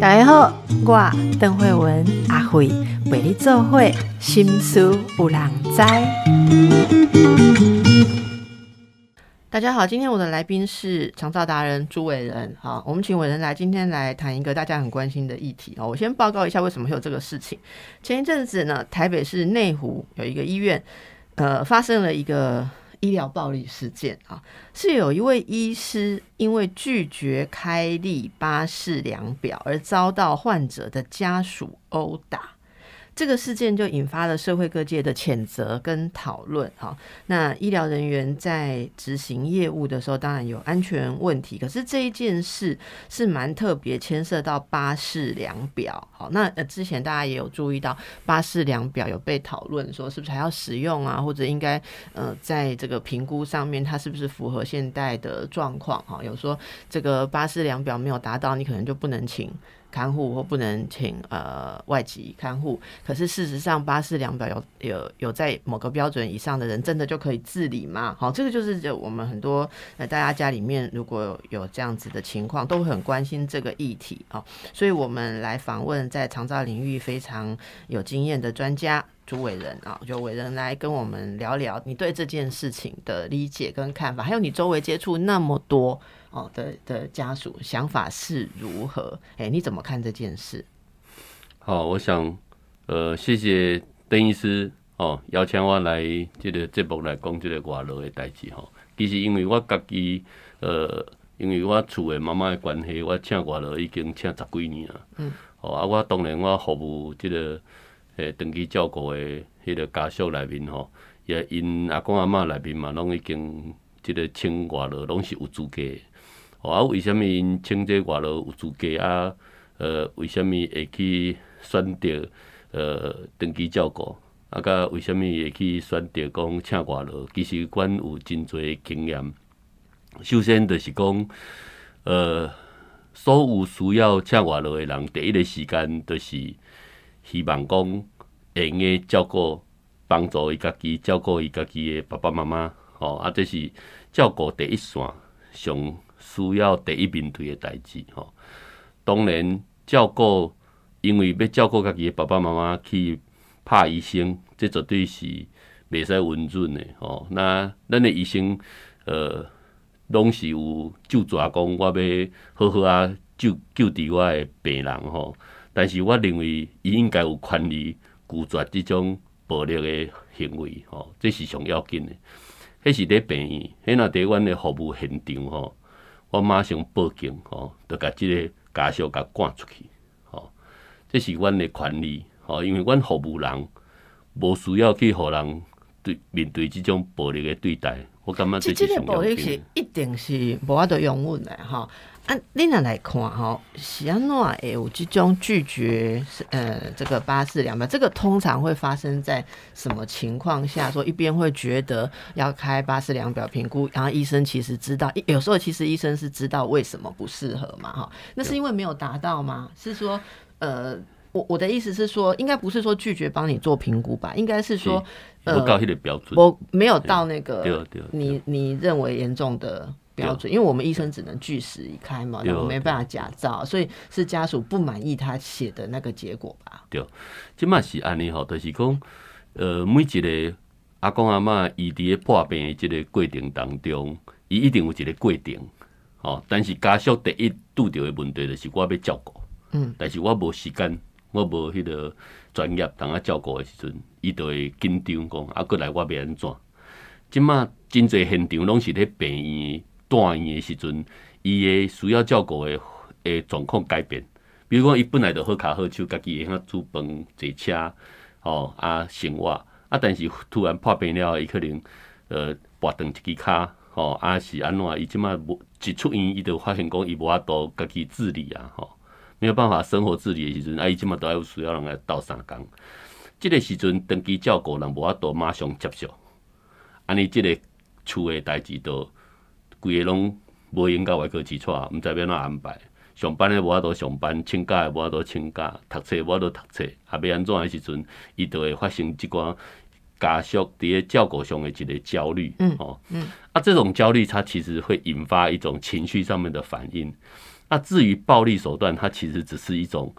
大家好，我邓慧文阿慧为你做会心思有人知。大家好，今天我的来宾是长照达人朱伟仁。好，我们请伟仁来今天来谈一个大家很关心的议题哦。我先报告一下为什么会有这个事情。前一阵子呢，台北市内湖有一个医院，呃，发生了一个医疗暴力事件啊，是有一位医师因为拒绝开立巴士量表而遭到患者的家属殴打。这个事件就引发了社会各界的谴责跟讨论。哈，那医疗人员在执行业务的时候，当然有安全问题。可是这一件事是蛮特别，牵涉到巴氏量表。好，那呃之前大家也有注意到巴氏量表有被讨论，说是不是还要使用啊？或者应该呃在这个评估上面，它是不是符合现代的状况？哈，有说这个巴氏量表没有达到，你可能就不能请。看护或不能请呃外籍看护，可是事实上巴氏量表有有有在某个标准以上的人，真的就可以自理吗？好，这个就是我们很多呃大家家里面如果有这样子的情况，都很关心这个议题啊，所以我们来访问在长照领域非常有经验的专家朱伟仁啊，就伟仁来跟我们聊聊你对这件事情的理解跟看法，还有你周围接触那么多。哦的的家属想法是如何？哎，你怎么看这件事？好，我想，呃，谢谢邓医师哦，邀请我来这个节目来讲这个外劳的代志哈。其实因为我家己，呃，因为我厝的妈妈的关系，我请外劳已经请十几年了。嗯。哦啊，我当然我服务这个诶长期照顾的迄个家属内面吼，也因阿公阿嬷内面嘛，拢已经这个请外劳拢是有资格。啊，为虾物因请这外劳有资格啊？呃，为虾物会去选择呃长期照顾？啊，甲为虾物会去选择讲请外劳？其实阮有真侪经验。首先就是讲，呃，所有需要请外劳的人，第一个时间就是希望讲会用照顾、帮助伊家己照顾伊家己的爸爸妈妈。吼，啊，这是照顾第一线上。需要第一面对的代志吼，当然照顾，因为要照顾家己的爸爸妈妈去拍医生，这绝对是袂使温润的吼。那咱的医生，呃，拢是有就抓讲，我要好好啊救救治我的病人吼。但是我认为，伊应该有权利拒绝这种暴力的行为吼，这是上要紧的。迄是伫病院，迄若伫阮的服务现场吼。我马上报警吼，就甲即个家属甲赶出去吼，这是阮的权利吼，因为阮服务人无需要去互人对面对即种暴力的对待，我感觉这是暴力是一定是无法度容忍的吼。啊，你若来看吼，是安怎会有即种拒绝呃这个巴士两百，这个通常会发生在什么情况下？说一边会觉得要开巴士量表评估，然后医生其实知道，有时候其实医生是知道为什么不适合嘛，哈，那是因为没有达到吗？是说呃，我我的意思是说，应该不是说拒绝帮你做评估吧？应该是说呃，标准，我没有到那个你你认为严重的。标准，因为我们医生只能据实以开嘛，我没办法假造，所以是家属不满意他写的那个结果吧？对，即嘛是安尼吼，就是讲，呃，每一个阿公阿妈伊伫咧破病的即个过程当中，伊一定有一个过程，吼。但是家属第一拄着的问题就是我要照顾，嗯，但是我无时间，我无迄个专业当啊照顾的时阵，伊就会紧张讲，啊，过来我要安怎？即嘛真侪现场拢是咧病院。大院的时阵，伊的需要照顾的诶状况改变，比如讲，伊本来就好卡好手，家己会晓煮饭、坐车，吼啊生活啊，但是突然破病了，伊可能呃跋断一支骹，吼啊是安怎？伊即马无一出院，伊就发现讲伊无法度家己自理啊，吼没有办法生活自理的时阵，啊伊即马都要需要人来斗相共。即个时阵长期照顾人无法度马上接受，安尼即个厝的代志都。规个拢无闲到外科起错，毋知要怎安排。上班诶无法度上班，请假诶无法度请假，读册无法度读册，啊，要安怎诶时阵，伊就会发生即寡家属伫个照顾上的一个焦虑，嗯哦，嗯，啊，这种焦虑它其实会引发一种情绪上面的反应。那至于暴力手段，它其实只是一种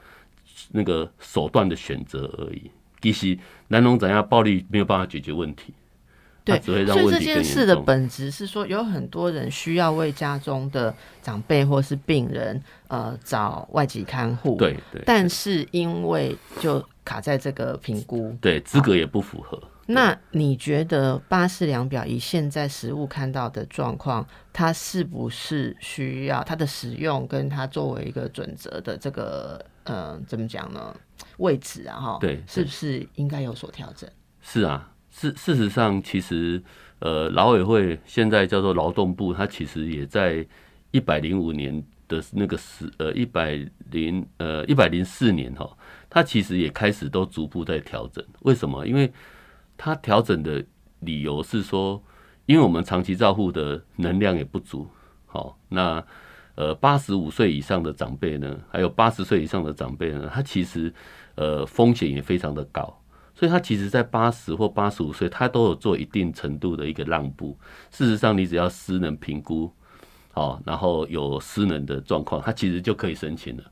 那个手段的选择而已。其实南龙怎样暴力没有办法解决问题，对，只会让所以这件事的。本质是说，有很多人需要为家中的长辈或是病人，呃，找外籍看护。，对对但是因为就卡在这个评估，对，资格也不符合。那你觉得巴氏量表以现在实物看到的状况，它是不是需要它的使用跟它作为一个准则的这个呃怎么讲呢位置啊哈？对是不是应该有所调整？是啊，事事实上，其实呃，劳委会现在叫做劳动部，它其实也在一百零五年的那个时呃一百零呃一百零四年哈，它其实也开始都逐步在调整。为什么？因为它调整的理由是说，因为我们长期照护的能量也不足，好，那呃八十五岁以上的长辈呢，还有八十岁以上的长辈呢，他其实呃风险也非常的高。所以他其实，在八十或八十五岁，他都有做一定程度的一个让步。事实上，你只要失能评估，好，然后有失能的状况，他其实就可以申请了，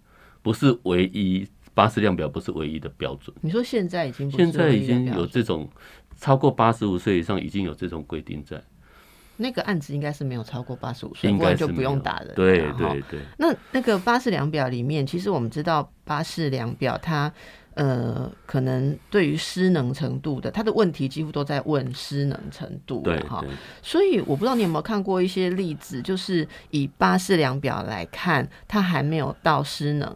不是唯一巴氏量表不是唯一的标准。你说现在已经现在已经有这种超过八十五岁以上已经有这种规定在，那个案子应该是没有超过八十五岁，应该就不用打人。对对对，那那个巴氏量表里面，其实我们知道巴氏量表它呃，可能对于失能程度的，他的问题几乎都在问失能程度对哈。所以我不知道你有没有看过一些例子，就是以巴氏量表来看，他还没有到失能。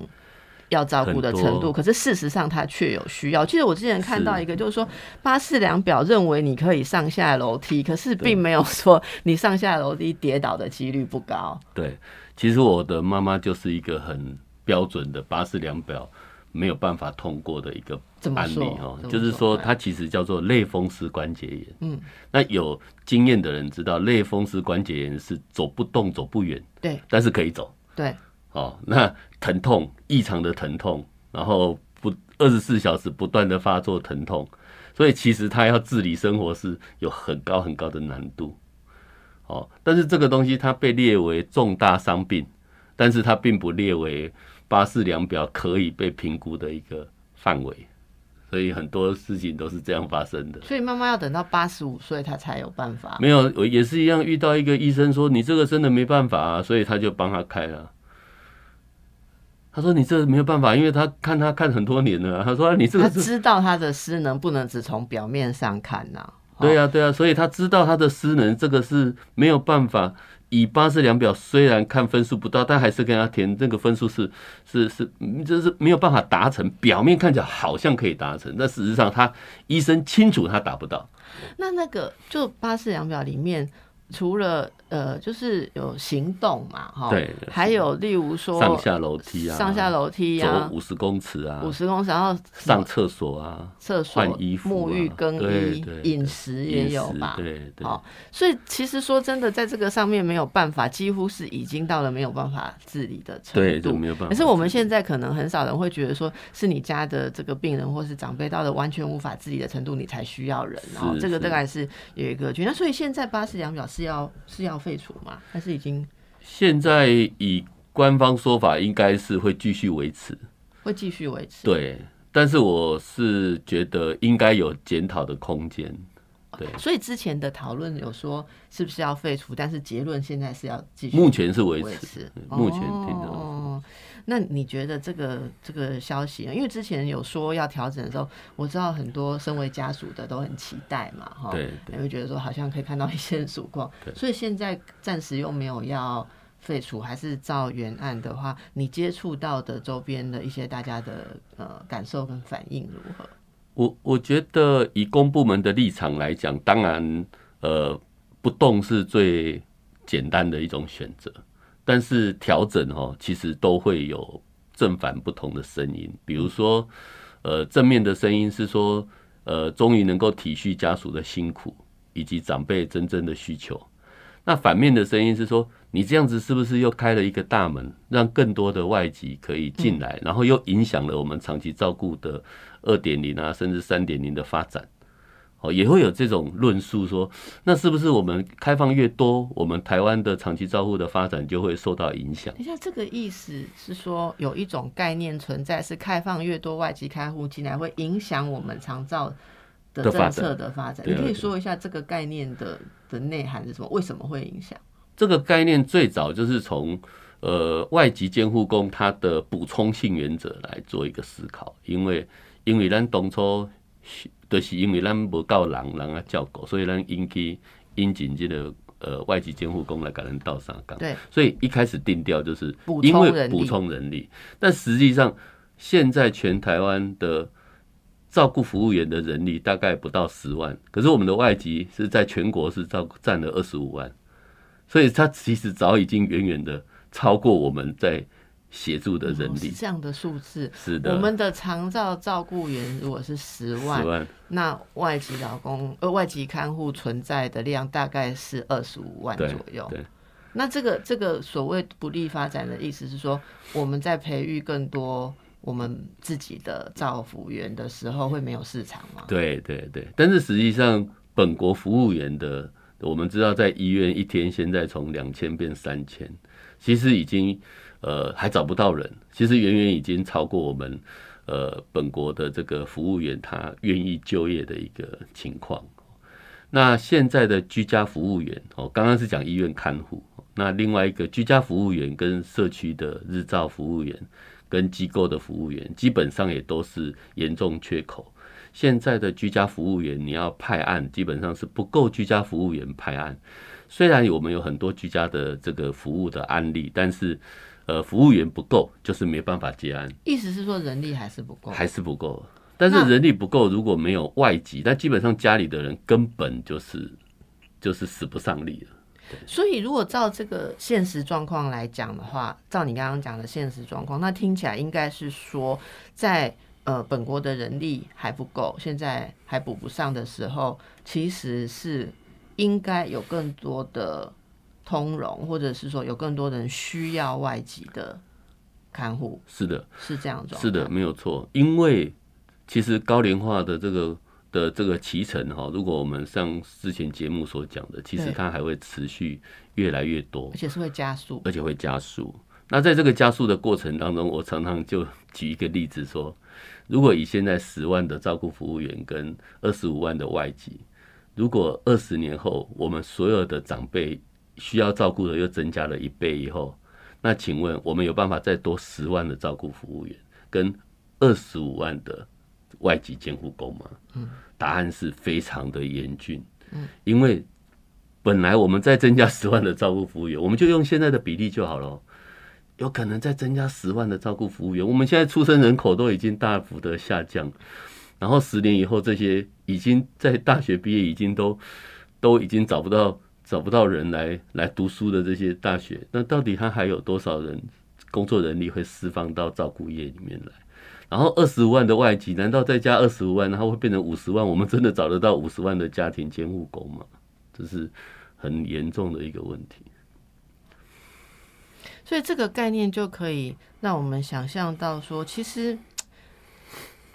要照顾的程度，可是事实上他却有需要。其实我之前看到一个，就是说巴士量表认为你可以上下楼梯，可是并没有说你上下楼梯跌倒的几率不高。对。其实我的妈妈就是一个很标准的巴士量表没有办法通过的一个案例哈，就是说说它其实叫做类风湿关节炎。嗯，那有经验的人知道，类风湿关节炎是走不动、走不远，对但是可以走。对，哦，那疼痛异常的疼痛，然后不二十四小时不断的发作疼痛，所以其实他要自理生活是有很高很高的难度。哦，但是这个东西它被列为重大伤病，但是它并不列为巴氏量表可以被评估的一个范围，所以很多事情都是这样发生的。所以妈妈要等到八十五岁，她才有办法。没有，我也是一样，遇到一个医生说你这个真的没办法啊，所以他就帮他开了。他说你这没有办法，因为他看他看很多年了啊、他说、啊、你这个他知道他的失能不能只从表面上看呐、呀、对啊对啊，所以他知道他的失能这个是没有办法。以八四量表虽然看分数不到，但还是跟他填这个分数是是是，就是没有办法达成。表面看起来好像可以达成，但事实上他医生清楚他达不到。那那个就八四量表里面，除了呃，就是有行动嘛，哈，对还有例如说上下楼梯啊，上下楼梯走啊，五十公尺啊，五十公尺，然后上厕所啊，厕所、换衣服啊沐浴、更衣对对、饮食也有吧？对对好，所以其实说真的，在这个上面没有办法，几乎是已经到了没有办法自理的程度对，就度。没有办法。可是我们现在可能很少人会觉得说，是你家的这个病人或是长辈到了完全无法自理的程度，你才需要人。然后这个是是大概是有一个局。那所以现在八十两表是要是要废除吗？还是已经现在以官方说法，应该是会继续维持。会继续维持？对，但是我是觉得应该有检讨的空间。对，所以之前的讨论有说是不是要废除，但是结论现在是要继续目前是维持。目前听到哦，那你觉得这个这个消息呢？因为之前有说要调整的时候，我知道很多身为家属的都很期待嘛，哈，对会觉得说好像可以看到一线曙光。所以现在暂时又没有要废除，还是照原案的话，你接触到的周边的一些大家的呃感受跟反应如何？我我觉得以公部门的立场来讲，当然呃不动是最简单的一种选择，但是调整哦，其实都会有正反不同的声音。比如说，呃，正面的声音是说，呃，终于能够体恤家属的辛苦以及长辈真正的需求。那反面的声音是说，你这样子是不是又开了一个大门，让更多的外籍可以进来，然后又影响了我们长期照顾的二点零啊，甚至三点零的发展？哦，也会有这种论述说，那是不是我们开放越多，我们台湾的长期照护的发展就会受到影响？等一下，这个意思是说有一种概念存在，是开放越多外籍开户进来，会影响我们长照的政策的发展。你可以说一下这个概念的的内涵是什么？为什么会影响？这个概念最早就是从呃外籍监护工他的补充性原则来做一个思考，因为因为咱当初是就是因为咱无够人人啊照顾，所以咱引起引进这个呃外籍监护工来给人倒上岗。对，所以一开始定调就是补因为补充人力，但实际上现在全台湾的照顾服务员的人力大概不到十万，可是我们的外籍是在全国是照占了二十五万，所以它其实早已经远远的超过我们在协助的人力。这样的数字。是的，我们的长照照顾员如果是十万十，万那外籍劳工呃外籍看护存在的量大概是二十五万左右。对那这个这个所谓不利发展的意思是说，我们在培育更多我们自己的照服员的时候，会没有市场吗？对对对，但是实际上本国服务员的，我们知道在医院一天现在从两千变三千，其实已经呃还找不到人，其实远远已经超过我们呃本国的这个服务员他愿意就业的一个情况。那现在的居家服务员哦，刚刚是讲医院看护，那另外一个居家服务员跟社区的日照服务员跟机构的服务员，基本上也都是严重缺口。现在的居家服务员，你要派案，基本上是不够居家服务员派案。虽然我们有很多居家的这个服务的案例，但是呃，服务员不够，就是没办法接案，意思是说人力还是不够。还是不够。但是人力不够，如果没有外籍，那基本上家里的人根本就是就是使不上力了。所以，如果照这个现实状况来讲的话，照你刚刚讲的现实状况，那听起来应该是说，在呃本国的人力还不够，现在还补不上的时候，其实是应该有更多的通融，或者是说有更多人需要外籍的看护，是的，是这样子。是的，没有错。因为其实高龄化的这个的这个脐橙哈，如果我们上之前节目所讲的，其实它还会持续越来越多而，且是会加速。而且会加速。那在这个加速的过程当中，我常常就举一个例子说，如果以现在十万的照顾服务员跟二十五万的外籍，如果二十年后我们所有的长辈需要照顾的又增加了一倍以后，那请问我们有办法再多十万的照顾服务员跟二十五万的外籍监护工吗？嗯，答案是非常的严峻。嗯，因为本来我们再增加十万的照顾服务员，我们就用现在的比例就好了。有可能再增加十万的照顾服务员，我们现在出生人口都已经大幅的下降，然后十年以后，这些已经在大学毕业，已经都都已经找不到找不到人来来读书的这些大学，那到底他还有多少人工作人力会释放到照顾业里面来？然后二十五万的外籍，难道再加二十五万，然后会变成五十万？我们真的找得到五十万的家庭监护工吗？这是很严重的一个问题。所以这个概念就可以让我们想象到说，其实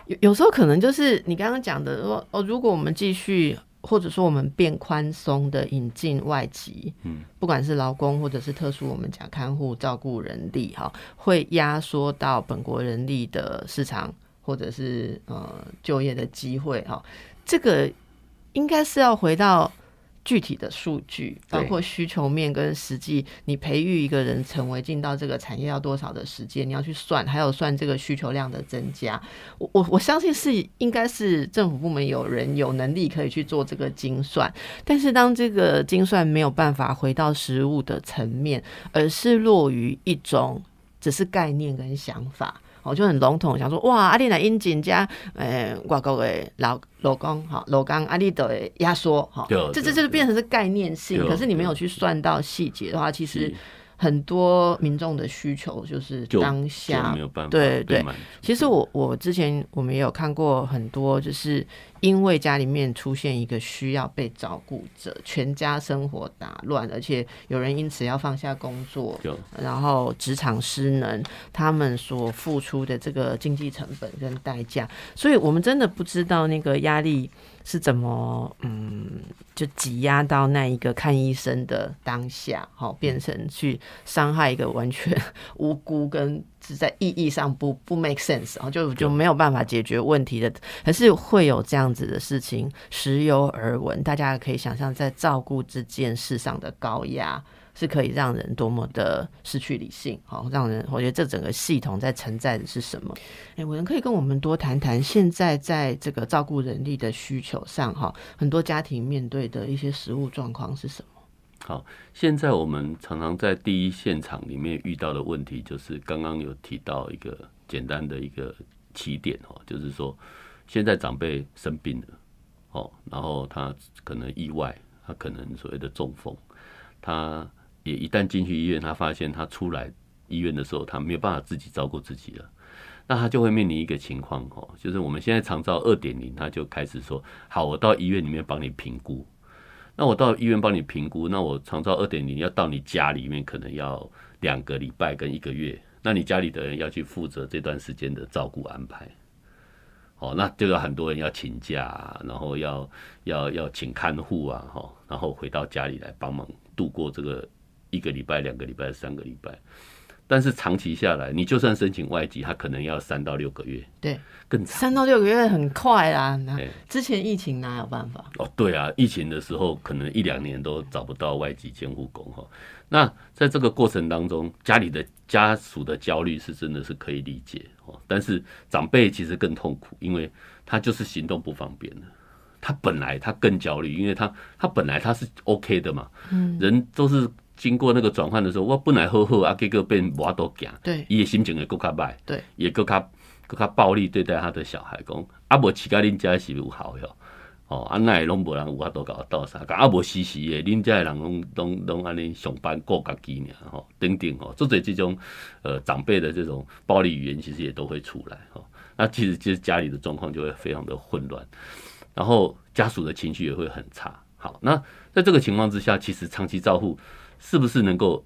有有时候可能就是你刚刚讲的说，哦，如果我们继续或者说我们变宽松的引进外籍，嗯，不管是劳工或者是特殊我们讲看护照顾人力哈，会压缩到本国人力的市场或者是呃就业的机会哈，这个应该是要回到。具体的数据，包括需求面跟实际，你培育一个人成为进到这个产业要多少的时间，你要去算，还有算这个需求量的增加。我我我相信是应该是政府部门有人有能力可以去做这个精算，但是当这个精算没有办法回到实物的层面，而是落于一种只是概念跟想法。我就很笼统想说，哇，阿丽娜英锦加，呃，外国的老老公，哈，老公阿丽的压缩，哈，这这这就是变成是概念性，可是你没有去算到细节的话，其实很多民众的需求就是当下没有办法对对其实我我之前我们也有看过很多，就是因为家里面出现一个需要被照顾者，全家生活打乱，而且有人因此要放下工作，然后职场失能，他们所付出的这个经济成本跟代价，所以我们真的不知道那个压力。是怎么嗯，就挤压到那一个看医生的当下，好变成去伤害一个完全无辜跟是在意义上不不 make sense，然后就就没有办法解决问题的，可是会有这样子的事情时有耳闻，大家可以想象在照顾这件事上的高压。是可以让人多么的失去理性，好，让人我觉得这整个系统在承载的是什么？哎，我们可以跟我们多谈谈现在在这个照顾人力的需求上，哈，很多家庭面对的一些实物状况是什么？好，现在我们常常在第一现场里面遇到的问题，就是刚刚有提到一个简单的一个起点哦，就是说现在长辈生病了，哦，然后他可能意外，他可能所谓的中风，他。也一旦进去医院，他发现他出来医院的时候，他没有办法自己照顾自己了，那他就会面临一个情况哦，就是我们现在长照二点零，他就开始说，好，我到医院里面帮你评估，那我到医院帮你评估，那我长照二点零要到你家里面，可能要两个礼拜跟一个月，那你家里的人要去负责这段时间的照顾安排，哦，那就有很多人要请假，然后要要要请看护啊，哈，然后回到家里来帮忙度过这个。一个礼拜、两个礼拜、三个礼拜，但是长期下来，你就算申请外籍，他可能要三到六个月，对，更长。三到六个月很快啦。之前疫情哪有办法？哦，对啊，疫情的时候可能一两年都找不到外籍监护工哈。那在这个过程当中，家里的家属的焦虑是真的是可以理解哦。但是长辈其实更痛苦，因为他就是行动不方便了。他本来他更焦虑，因为他他本来他是 OK 的嘛，嗯，人都是。经过那个转换的时候，我本来好好啊，结果变我都惊，对，伊的心情会更加歹，对，也更加更加暴力对待他的小孩，讲啊无饲甲恁家是有效哟，哦，啊那拢无人有法度搞到啥，啊无时时的恁家的人拢拢拢安尼上班顾家己呢，吼，等等吼，做者这种呃长辈的这种暴力语言，其实也都会出来，吼，那其实其实家里的状况就会非常的混乱，然后家属的情绪也会很差，好，那在这个情况之下，其实长期照护。是不是能够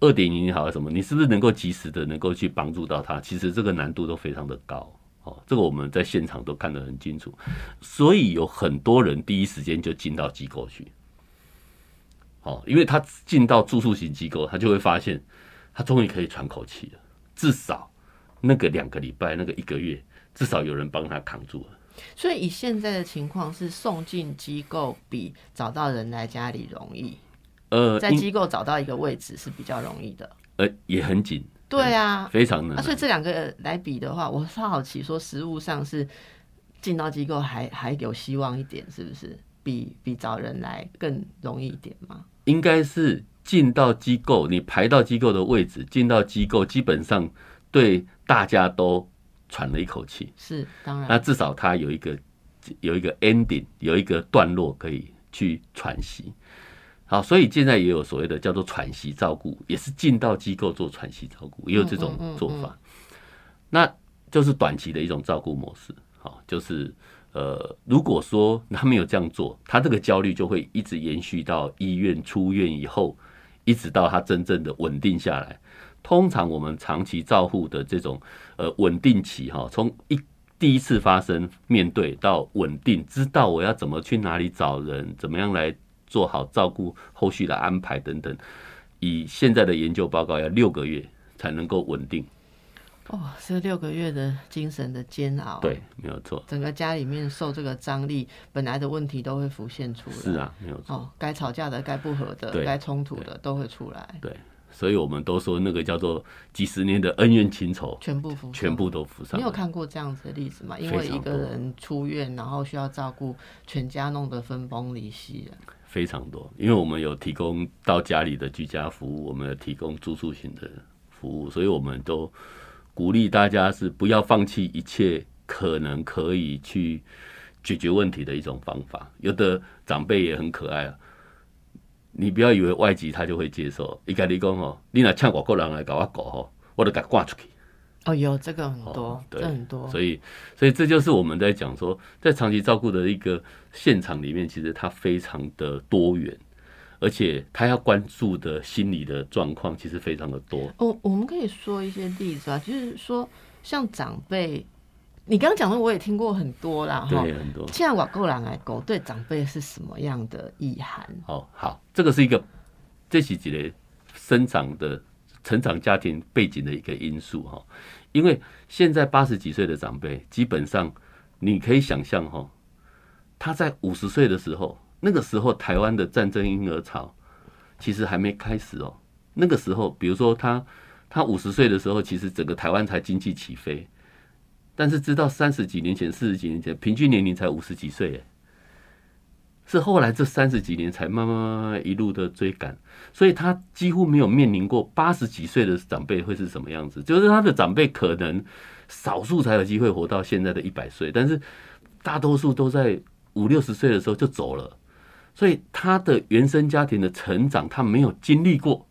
二点零好什么？你是不是能够及时的能够去帮助到他？其实这个难度都非常的高哦。这个我们在现场都看得很清楚，所以有很多人第一时间就进到机构去。哦，因为他进到住宿型机构，他就会发现他终于可以喘口气了。至少那个两个礼拜，那个一个月，至少有人帮他扛住了。所以以现在的情况是送进机构比找到人来家里容易。呃，在机构找到一个位置是比较容易的，呃，也很紧，对啊，非常难。所以这两个来比的话，我是好奇说，实物上是进到机构还还有希望一点，是不是？比比找人来更容易一点吗？应该是进到机构，你排到机构的位置，进到机构，基本上对大家都喘了一口气，是当然。那至少他有一个有一个 ending，有一个段落可以去喘息。好，所以现在也有所谓的叫做喘息照顾，也是进到机构做喘息照顾，也有这种做法。那就是短期的一种照顾模式。好，就是呃，如果说他没有这样做，他这个焦虑就会一直延续到医院出院以后，一直到他真正的稳定下来。通常我们长期照护的这种呃稳定期，哈，从一第一次发生面对到稳定，知道我要怎么去哪里找人，怎么样来。做好照顾后续的安排等等，以现在的研究报告要六个月才能够稳定。哦，是六个月的精神的煎熬。对，没有错。整个家里面受这个张力，本来的问题都会浮现出来。是啊，没有错。哦，该吵架的、该不和的、该冲突的都会出来。对，所以我们都说那个叫做几十年的恩怨情仇，全部浮，全部都浮上。你有看过这样子的例子吗？因为一个人出院，然后需要照顾全家，弄得分崩离析了。非常多，因为我们有提供到家里的居家服务，我们有提供住宿型的服务，所以我们都鼓励大家是不要放弃一切可能可以去解决问题的一种方法。有的长辈也很可爱啊，你不要以为外籍他就会接受。一个你讲哦，你若请外国人来搞我搞吼，我都给赶出去。哦，有这个很多哦，对很多，所以，所以这就是我们在讲说，在长期照顾的一个现场里面，其实它非常的多元，而且他要关注的心理的状况其实非常的多。哦，我们可以说一些例子啊，就是说像长辈，你刚刚讲的我也听过很多啦，哈。对，很多。现在我个人来狗，对长辈是什么样的意涵？哦好，这个是一个，这是几个生长的成长家庭背景的一个因素哈。因为现在八十几岁的长辈，基本上你可以想象哈，他在五十岁的时候，那个时候台湾的战争婴儿潮其实还没开始哦。那个时候，比如说他他五十岁的时候，其实整个台湾才经济起飞，但是知道三十几年前、四十几年前，平均年龄才五十几岁，是后来这三十几年才慢慢慢慢一路的追赶，所以他几乎没有面临过八十几岁的长辈会是什么样子。就是他的长辈可能少数才有机会活到现在的一百岁，但是大多数都在五六十岁的时候就走了。所以他的原生家庭的成长，他没有经历过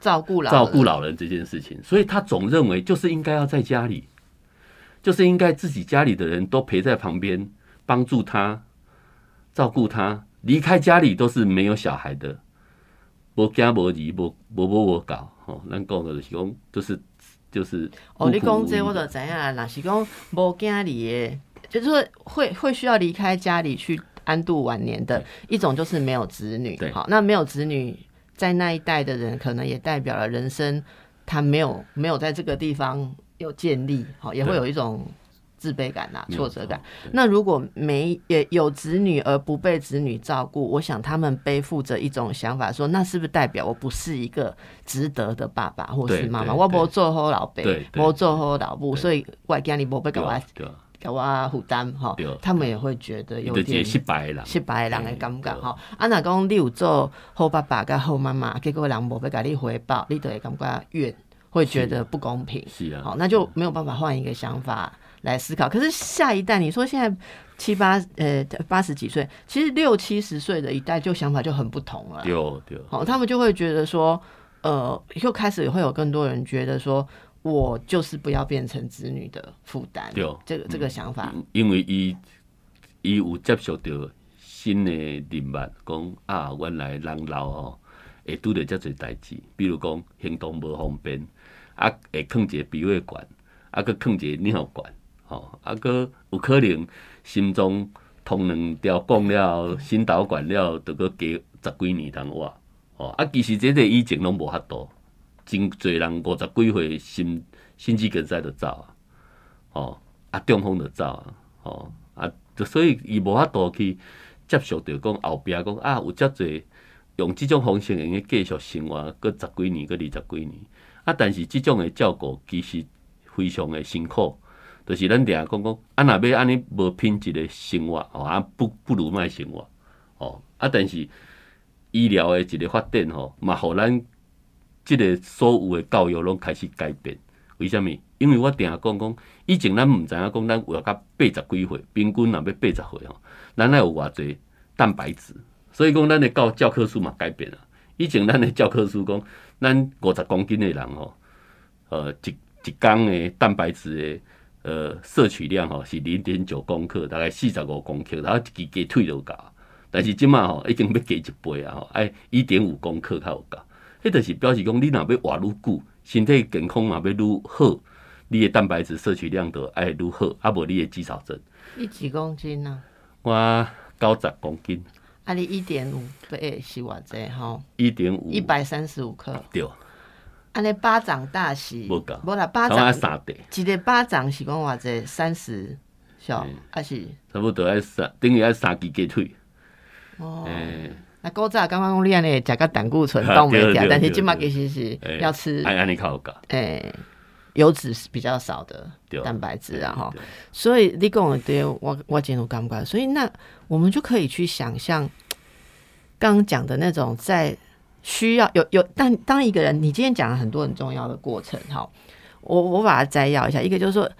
照顾老照顾老人这件事情，所以他总认为就是应该要在家里，就是应该自己家里的人都陪在旁边帮助他。照顾他，离开家里都是没有小孩的，无家无疑，无无无无搞，吼，咱讲的就是讲，就是就是。哦，你讲这我就知影，若是讲无家里的，就是说会会需要离开家里去安度晚年的一种，就是没有子女。好，那没有子女，在那一代的人，可能也代表了人生他没有没有在这个地方有建立，好，也会有一种。自卑感呐，挫折感。那如果没也有子女而不被子女照顾，我想他们背负着一种想法，说那是不是代表我不是一个值得的爸爸或是妈妈？我不做好老爸，不做好老母，所以我家里不被给我给我负担哈。他们也会觉得有点失败人，失败人的感觉哈。啊，那讲你有做好爸爸跟好妈妈，结果人无被给你回报，你都会感觉怨，会觉得不公平。是啊，好，那就没有办法换一个想法。来思考，可是下一代，你说现在七八呃八十几岁，其实六七十岁的一代就想法就很不同了。对对，好，他们就会觉得说，呃，又开始会有更多人觉得说，我就是不要变成子女的负担。对，这个这个想法，因为伊伊有接受到新的人物讲啊，原来人老哦会拄着遮侪代志，比如讲行动无方便，啊会囥一个鼻胃管，啊佮囥一个尿管。哦，啊，个有可能心脏通两条管了，心导管了，得个加十几年通活。哦，啊，其实这个以前拢无法度，真侪人五十几岁心心肌梗塞就走啊。哦，啊，中风就走啊。哦，啊，所以伊无法度去接受着讲后壁讲啊，有遮侪用即种方式用去继续生活，搁十几年，搁二十几年。啊，但是即种的照顾其实非常的辛苦。就是咱定讲讲，啊，若要安尼无品质的生活，哦，啊，不不如卖生活，哦，啊，但是医疗的一个发展，吼，嘛，互咱即个所有的教育拢开始改变。为虾米？因为我定讲讲，以前咱毋知影讲，咱活到八十几岁，平均若要八十岁吼，咱爱有偌济蛋白质，所以讲咱的教教科书嘛改变了。以前咱的教科书讲，咱五十公斤的人吼，呃，一一工的蛋白质的。呃，摄取量吼是零点九公克，大概四十五公克，然后一支鸡腿都够。但是即马吼已经要加一倍啊！吼，哎，一点五公克较有够。迄就是表示讲，你若要活愈久，身体健康嘛要愈好，你的蛋白质摄取量都爱愈好，啊无你的肌少症。你几公斤啊？我九十公斤。啊，你一点五倍是偌济吼？一点五。一百三十五克。对。安尼巴掌大是，无够，无啦，巴掌一个巴掌是讲偌济三十小，还是差不多爱三，等于爱三支鸡腿。哦，那古早刚刚讲你安尼食个胆固醇冻袂掉，但是即马其实是要吃，哎安尼靠个，诶，油脂是比较少的蛋白质啊哈，所以你讲的对，我我真有感觉，所以那我们就可以去想象刚刚讲的那种在。需要有有，但当一个人，你今天讲了很多很重要的过程，哈，我我把它摘要一下。一个就是说，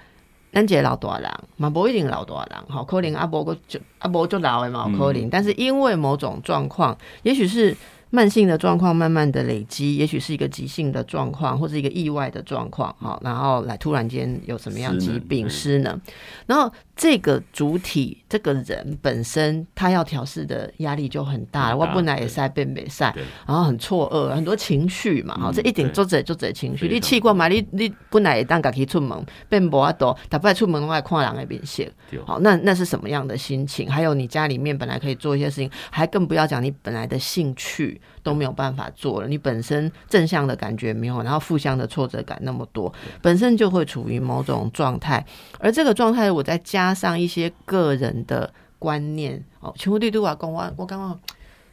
咱姐老多人，嘛不一定老多人，好，可能阿伯个就阿伯就老的嘛，可能，但是因为某种状况，也许是慢性的状况慢慢的累积，也许是一个急性的状况，或者一个意外的状况，好，然后来突然间有什么样疾病失能，然后这个主体这个人本身他要调试的压力就很大，我本来也在变美赛，然后很错愕，很多情绪嘛，好，这一点做者做者情绪，你去过嘛？你你本来当家己出门变无啊多，他不爱出门的话看人的面色，好，那那是什么样的心情？还有你家里面本来可以做一些事情，还更不要讲你本来的兴趣。都没有办法做了，你本身正向的感觉没有，然后负向的挫折感那么多，本身就会处于某种状态，而这个状态我再加上一些个人的观念哦，全部对对我讲，我我刚刚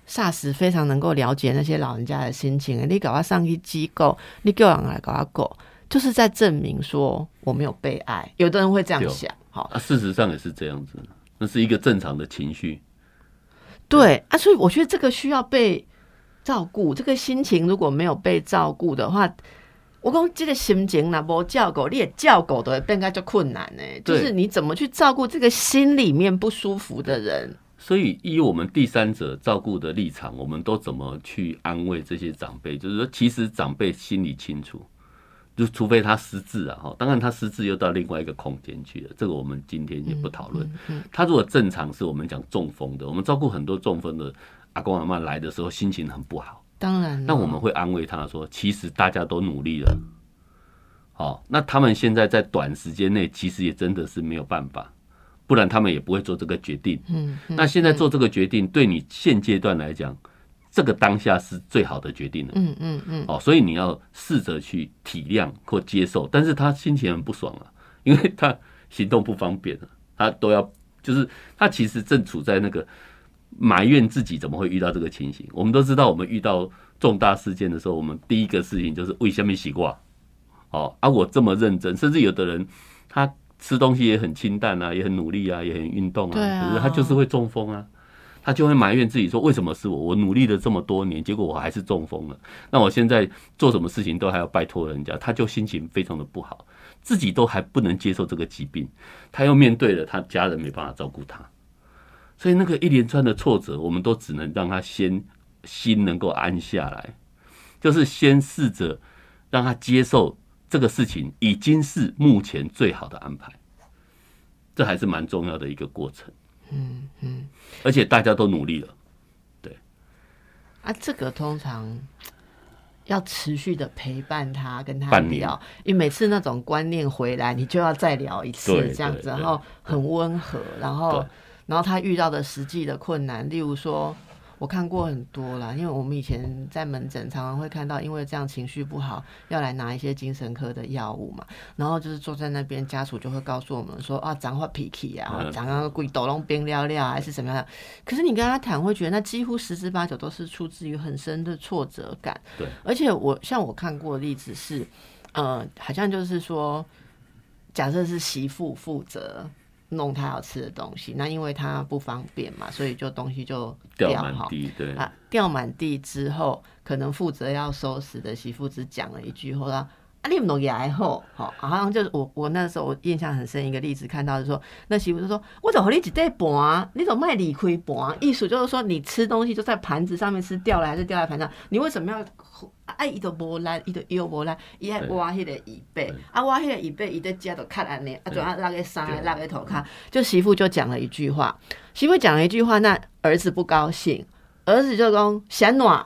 霎时非常能够了解那些老人家的心情。你搞他上一机构，你叫人来搞他狗，就是在证明说我没有被爱。有的人会这样想，好，事实上也是这样子，那是一个正常的情绪。对啊，所以我觉得这个需要被。照顾这个心情如果没有被照顾的话，我讲这个心情那不叫狗，你也叫狗的变该就困难呢。就是你怎么去照顾这个心里面不舒服的人？所以以我们第三者照顾的立场，我们都怎么去安慰这些长辈？就是说，其实长辈心里清楚，就除非他失智啊，哈，当然他失智又到另外一个空间去了，这个我们今天也不讨论。他如果正常，是我们讲中风的，我们照顾很多中风的。阿公阿妈来的时候心情很不好，当然，那我们会安慰他说：“其实大家都努力了。”好，那他们现在在短时间内其实也真的是没有办法，不然他们也不会做这个决定。嗯，那现在做这个决定，对你现阶段来讲，这个当下是最好的决定了。嗯嗯嗯。哦，所以你要试着去体谅或接受，但是他心情很不爽啊，因为他行动不方便啊，他都要就是他其实正处在那个。埋怨自己怎么会遇到这个情形？我们都知道，我们遇到重大事件的时候，我们第一个事情就是为下面洗挂。哦，啊，我这么认真，甚至有的人他吃东西也很清淡啊，也很努力啊，也很运动啊，可是他就是会中风啊，他就会埋怨自己说：为什么是我？我努力了这么多年，结果我还是中风了。那我现在做什么事情都还要拜托人家，他就心情非常的不好，自己都还不能接受这个疾病，他又面对了他家人没办法照顾他。所以那个一连串的挫折，我们都只能让他先心能够安下来，就是先试着让他接受这个事情已经是目前最好的安排，这还是蛮重要的一个过程。嗯嗯，而且大家都努力了，对。啊，这个通常要持续的陪伴他，跟他聊，因为每次那种观念回来，你就要再聊一次，这样子，然后很温和，然后。然后他遇到的实际的困难，例如说，我看过很多啦，因为我们以前在门诊常常会看到，因为这样情绪不好，要来拿一些精神科的药物嘛。然后就是坐在那边，家属就会告诉我们说啊，长发脾气啊，长个鬼抖龙冰尿尿还是什么样的。可是你跟他谈，会觉得那几乎十之八九都是出自于很深的挫折感。对，而且我像我看过的例子是，呃，好像就是说，假设是媳妇负责。弄他要吃的东西，那因为他不方便嘛，所以就东西就掉满地，对啊，掉满地之后，可能负责要收拾的媳妇只讲了一句话。啊，你们弄也还好，好，好像就是我我那时候我印象很深一个例子，看到是说，那媳妇就说，我怎和你一袋盘，你怎卖离开盘？意思就是说，你吃东西就在盘子上面吃，掉了还是掉在盘上？你为什么要？啊，伊都无力，伊都腰无力，伊爱挖迄个椅背，啊，挖迄个椅背，伊在家都卡安尼，啊，就啊拉个衫，拉个头卡，就媳妇就讲了一句话，媳妇讲了一句话，那儿子不高兴，儿子就讲嫌暖。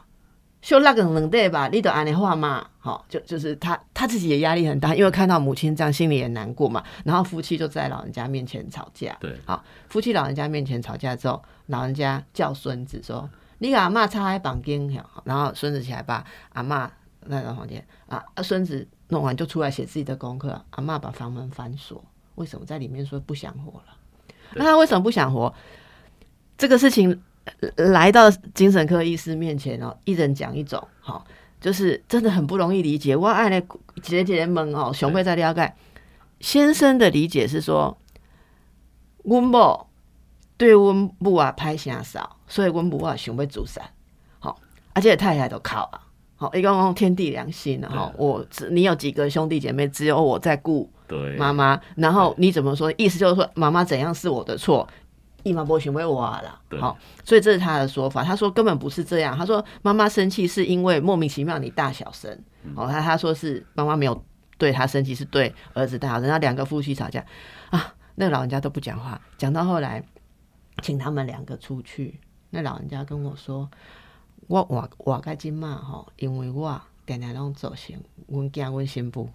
就那个冷对吧？你都安尼话嘛，好，就就是他他自己也压力很大，因为看到母亲这样，心里也难过嘛。然后夫妻就在老人家面前吵架，对，好，夫妻老人家面前吵架之后，老人家叫孙子说：“你给阿妈插在房间。”然后孙子起来把阿妈那个房间啊，孙子弄完就出来写自己的功课。阿妈把房门反锁，为什么在里面说不想活了？那他为什么不想活？这个事情。来到精神科医师面前哦，一人讲一种，好，就是真的很不容易理解。我爱那姐姐们哦，熊妹在了解先生的理解是说，温某对温母啊拍声少，所以温母啊想要自杀。好，而且太太都靠啊，好，一个讲天地良心了哈。我只你有几个兄弟姐妹，只有我在顾妈妈，然后你怎么说？意思就是说，妈妈怎样是我的错？伊嘛不想要我啦，对。好，所以这是他的说法。他说根本不是这样，他说妈妈生气是因为莫名其妙你大小声，哦，他他说是妈妈没有对他生气，是对儿子大小声，那两个夫妻吵架。啊，那个老人家都不讲话，讲到后来，请他们两个出去，那老人家跟我说，我我我该金嘛吼，因为我定定拢造成阮囝阮新妇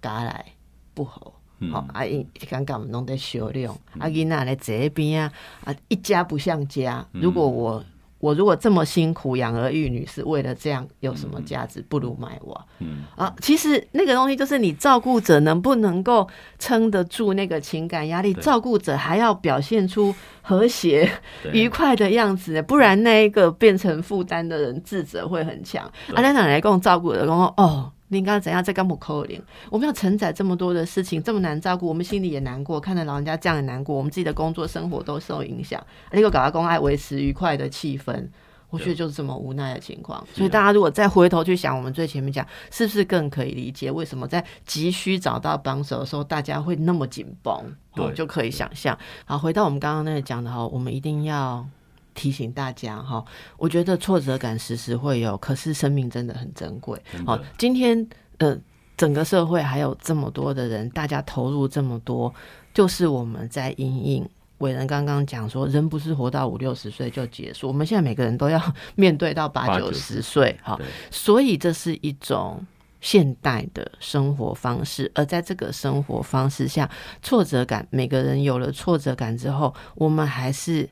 家来不好。好、啊，伊感觉拢在销量，啊，囡仔咧坐喺边啊，啊，一家不像家。如果我我如果这么辛苦养儿育女，是为了这样有什么价值？不如买我。嗯啊，其实那个东西就是你照顾者能不能够撑得住那个情感压力，照顾者还要表现出和谐、愉快的样子，不然那一个变成负担的人自责会很强。啊，那奶奶跟我照顾的，跟我哦。你应该怎样？这干不可怜？我们要承载这么多的事情，这么难照顾，我们心里也难过。看着老人家这样也难过，我们自己的工作生活都受影响。那个搞阿公爱维持愉快的气氛，我觉得就是这么无奈的情况。所以大家如果再回头去想，我们最前面讲，是不是更可以理解为什么在急需找到帮手的时候，大家会那么紧绷？哦，对就可以想象。好，回到我们刚刚那个讲的哈，我们一定要。提醒大家哈，我觉得挫折感时时会有，可是生命真的很珍贵。好，今天呃，整个社会还有这么多的人，大家投入这么多，就是我们在因应。伟人刚刚讲说，人不是活到五六十岁就结束，我们现在每个人都要 面对到八九十岁，哈，所以这是一种现代的生活方式。而在这个生活方式下，挫折感，每个人有了挫折感之后，我们还是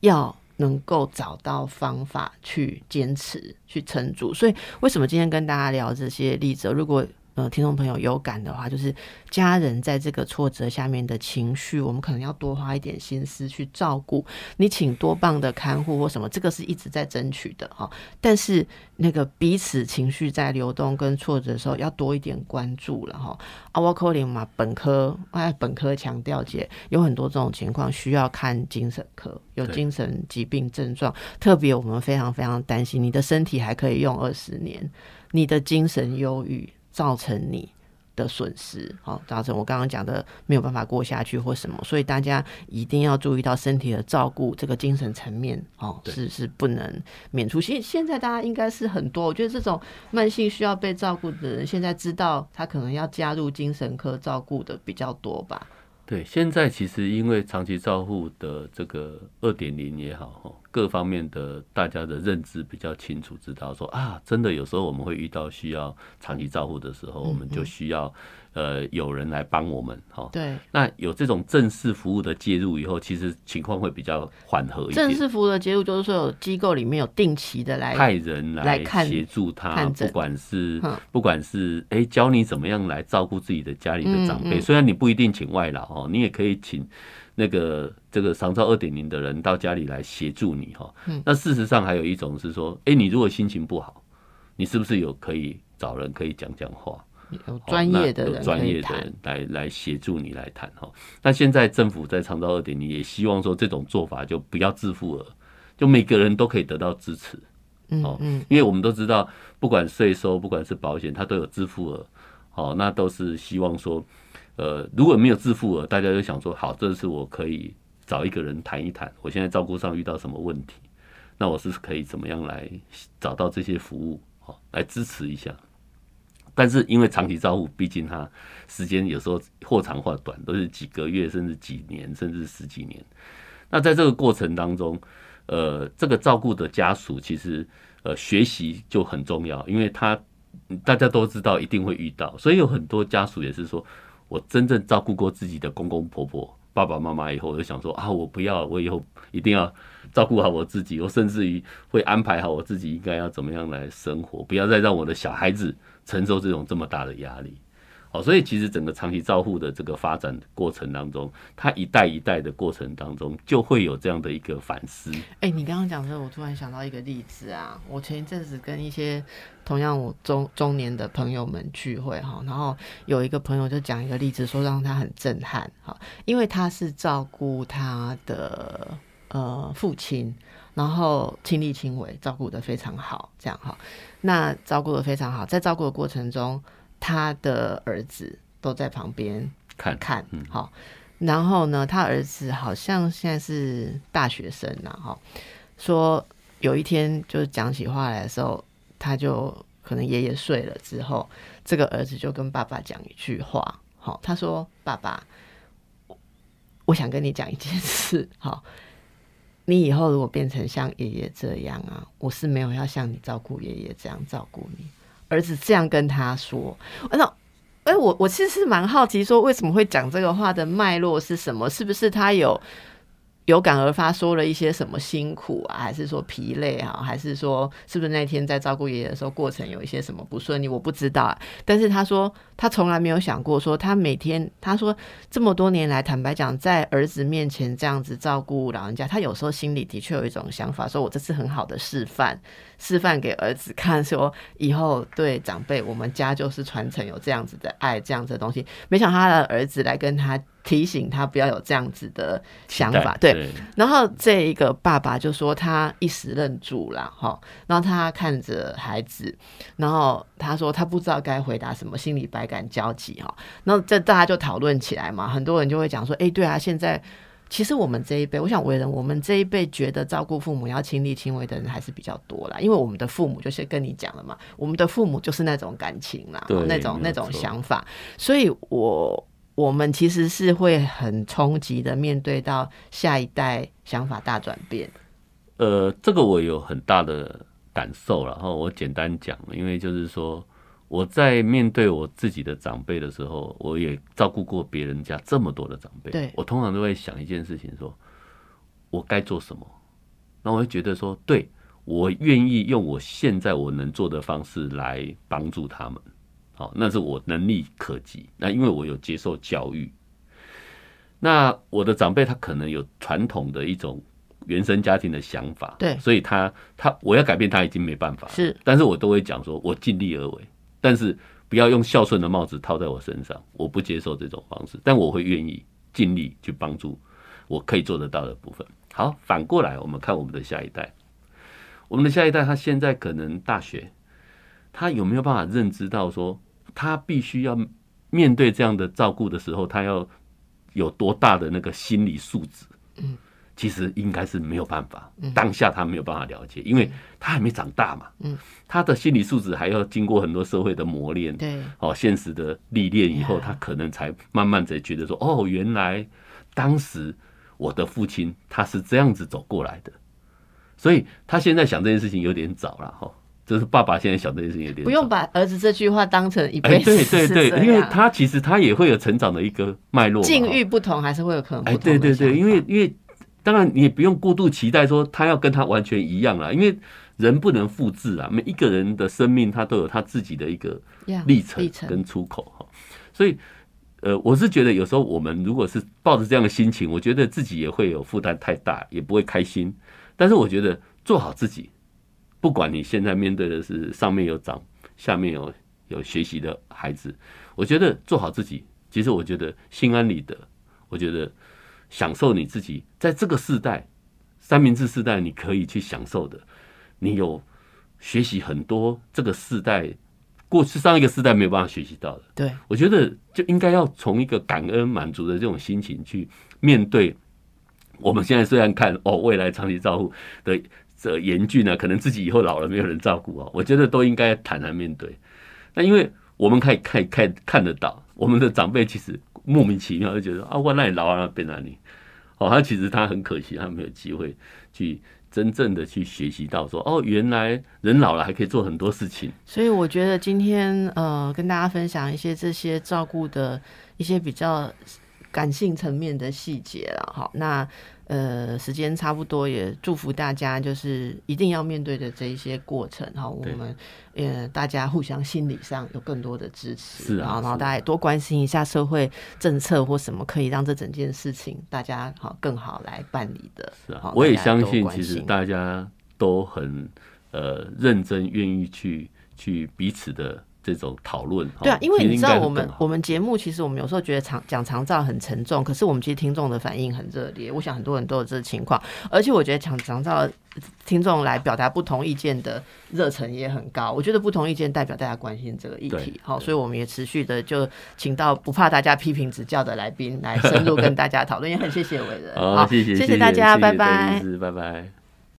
要。能够找到方法去坚持、去撑住，所以为什么今天跟大家聊这些例子？如果呃听众朋友有感的话，就是家人在这个挫折下面的情绪，我们可能要多花一点心思去照顾。你请多棒的看护或什么，这个是一直在争取的哈。但是那个彼此情绪在流动跟挫折的时候，要多一点关注了哈。啊，我可能嘛，本科哎，本科强调姐有很多这种情况需要看精神科，有精神疾病症状，特别我们非常非常担心，你的身体还可以用二十年，你的精神忧郁。造成你的损失，好，造成我刚刚讲的没有办法过下去或什么，所以大家一定要注意到身体的照顾，这个精神层面哦，是是不能免除。现现在大家应该是很多，我觉得这种慢性需要被照顾的人，现在知道他可能要加入精神科照顾的比较多吧。对，现在其实因为长期照护的这个二点零也好，各方面的大家的认知比较清楚，知道说啊，真的有时候我们会遇到需要长期照护的时候，我们就需要呃有人来帮我们哈。对，那有这种正式服务的介入以后，其实情况会比较缓和一点。正式服务的介入就是说，有机构里面有定期的来派人来协助他，不管是不管是哎教你怎么样来照顾自己的家里的长辈，虽然你不一定请外劳哦，你也可以请那个这个长照二点零的人到家里来协助你哈。那事实上还有一种是说，哎，你如果心情不好，你是不是有可以找人可以讲讲话？有专业的人，专业的人来来协助你来谈哈。那现在政府在长照二点零也希望说，这种做法就不要自负额，就每个人都可以得到支持。哦，嗯，因为我们都知道，不管税收，不管是保险，它都有自付额。好，那都是希望说，呃，如果没有自付额，大家就想说，好，这次我可以找一个人谈一谈，我现在照顾上遇到什么问题，那我是可以怎么样来找到这些服务，好，来支持一下。但是因为长期照护，毕竟它时间有时候或长或短，都是几个月，甚至几年，甚至十几年。那在这个过程当中，呃，这个照顾的家属其实呃学习就很重要，因为他大家都知道一定会遇到，所以有很多家属也是说，我真正照顾过自己的公公婆婆、爸爸妈妈以后，我就想说啊，我不要，我以后一定要照顾好我自己，我甚至于会安排好我自己应该要怎么样来生活，不要再让我的小孩子。承受这种这么大的压力，好，所以其实整个长期照护的这个发展过程当中，它一代一代的过程当中，就会有这样的一个反思。哎，你刚刚讲的时候，我突然想到一个例子啊，我前一阵子跟一些同样我中中年的朋友们聚会哈，然后有一个朋友就讲一个例子，说让他很震撼哈，因为他是照顾他的呃父亲。然后亲力亲为，照顾的非常好，这样哈。那照顾的非常好，在照顾的过程中，他的儿子都在旁边看看，好。然后呢，他儿子好像现在是大学生了哈，说有一天就是讲起话来的时候，他就可能爷爷睡了之后，这个儿子就跟爸爸讲一句话，好，他说：“爸爸，我想跟你讲一件事，好，你以后如果变成像爷爷这样啊，我是没有要像你照顾爷爷这样照顾你。”儿子这样跟他说，那。哎，我我其实是蛮好奇，说为什么会讲这个话的脉络是什么？是不是他有？有感而发，说了一些什么辛苦啊，还是说疲累啊，还是说是不是那天在照顾爷爷的时候，过程有一些什么不顺利？我不知道啊。但是他说，他从来没有想过说，他每天他说这么多年来，坦白讲，在儿子面前这样子照顾老人家，他有时候心里的确有一种想法，说我这是很好的示范，示范给儿子看，说以后对长辈，我们家就是传承有这样子的爱，这样子的东西。没想到他的儿子来跟他。提醒他不要有这样子的想法，对。然后这一个爸爸就说他一时愣住了，哈。然后他看着孩子，然后他说他不知道该回答什么，心里百感交集，哈。然后这大家就讨论起来嘛，很多人就会讲说，哎，对啊，现在其实我们这一辈，我想为人，我们这一辈觉得照顾父母要亲力亲为的人还是比较多啦，因为我们的父母就是跟你讲了嘛，我们的父母就是那种感情啦，那种那种想法，所以我。我们其实是会很冲击的面对到下一代想法大转变。呃，这个我有很大的感受了。然后我简单讲，因为就是说我在面对我自己的长辈的时候，我也照顾过别人家这么多的长辈。对我通常都会想一件事情：说我该做什么？那我会觉得说，对我愿意用我现在我能做的方式来帮助他们。好，那是我能力可及。那因为我有接受教育，那我的长辈他可能有传统的一种原生家庭的想法，对，所以他他我要改变他已经没办法，是，但是我都会讲说，我尽力而为，但是不要用孝顺的帽子套在我身上，我不接受这种方式，但我会愿意尽力去帮助我可以做得到的部分。好，反过来我们看我们的下一代，我们的下一代他现在可能大学。他有没有办法认知到说，他必须要面对这样的照顾的时候，他要有多大的那个心理素质？嗯，其实应该是没有办法，当下他没有办法了解，因为他还没长大嘛。嗯，他的心理素质还要经过很多社会的磨练，对，哦，现实的历练以后，他可能才慢慢才觉得说，哦，原来当时我的父亲他是这样子走过来的，所以他现在想这件事情有点早了，哈。就是爸爸现在想这件事情有点不用把儿子这句话当成一辈子，对对对，因为他其实他也会有成长的一个脉络，境遇不同还是会有可能。哎，对对对，因为因为当然你也不用过度期待说他要跟他完全一样啦，因为人不能复制啊，每一个人的生命他都有他自己的一个历程跟出口哈，所以呃，我是觉得有时候我们如果是抱着这样的心情，我觉得自己也会有负担太大，也不会开心。但是我觉得做好自己。不管你现在面对的是上面有长，下面有有学习的孩子，我觉得做好自己，其实我觉得心安理得，我觉得享受你自己在这个时代，三明治时代你可以去享受的，你有学习很多这个时代过去上一个时代没有办法学习到的，对我觉得就应该要从一个感恩满足的这种心情去面对。我们现在虽然看哦，未来长期照顾的。这严峻呢，可能自己以后老了没有人照顾啊，我觉得都应该坦然面对。那因为我们可以看看看得到，我们的长辈其实莫名其妙就觉得啊，我那里老啊，变哪里？哦，他其实他很可惜，他没有机会去真正的去学习到说，哦，原来人老了还可以做很多事情。所以我觉得今天呃，跟大家分享一些这些照顾的一些比较感性层面的细节了。好，那。呃，时间差不多，也祝福大家，就是一定要面对的这一些过程哈。我们呃，大家互相心理上有更多的支持，是啊，然后大家也多关心一下社会政策或什么可以让这整件事情大家好更好来办理的。是啊，我也相信，其实大家都很呃认真，愿意去去彼此的这种讨论。对啊，因为你知道我们我们们节目其实我们有时候觉得长讲长照很沉重，可是我们其实听众的反应很热烈，我想很多人都有这个情况，而且我觉得讲长照听众来表达不同意见的热忱也很高，我觉得不同意见代表大家关心这个议对题，好，所以我们也持续的就请到不怕大家批评指教的来宾来深入跟大家讨论，也很谢谢伟人，好，谢谢谢大家，谢拜拜拜拜。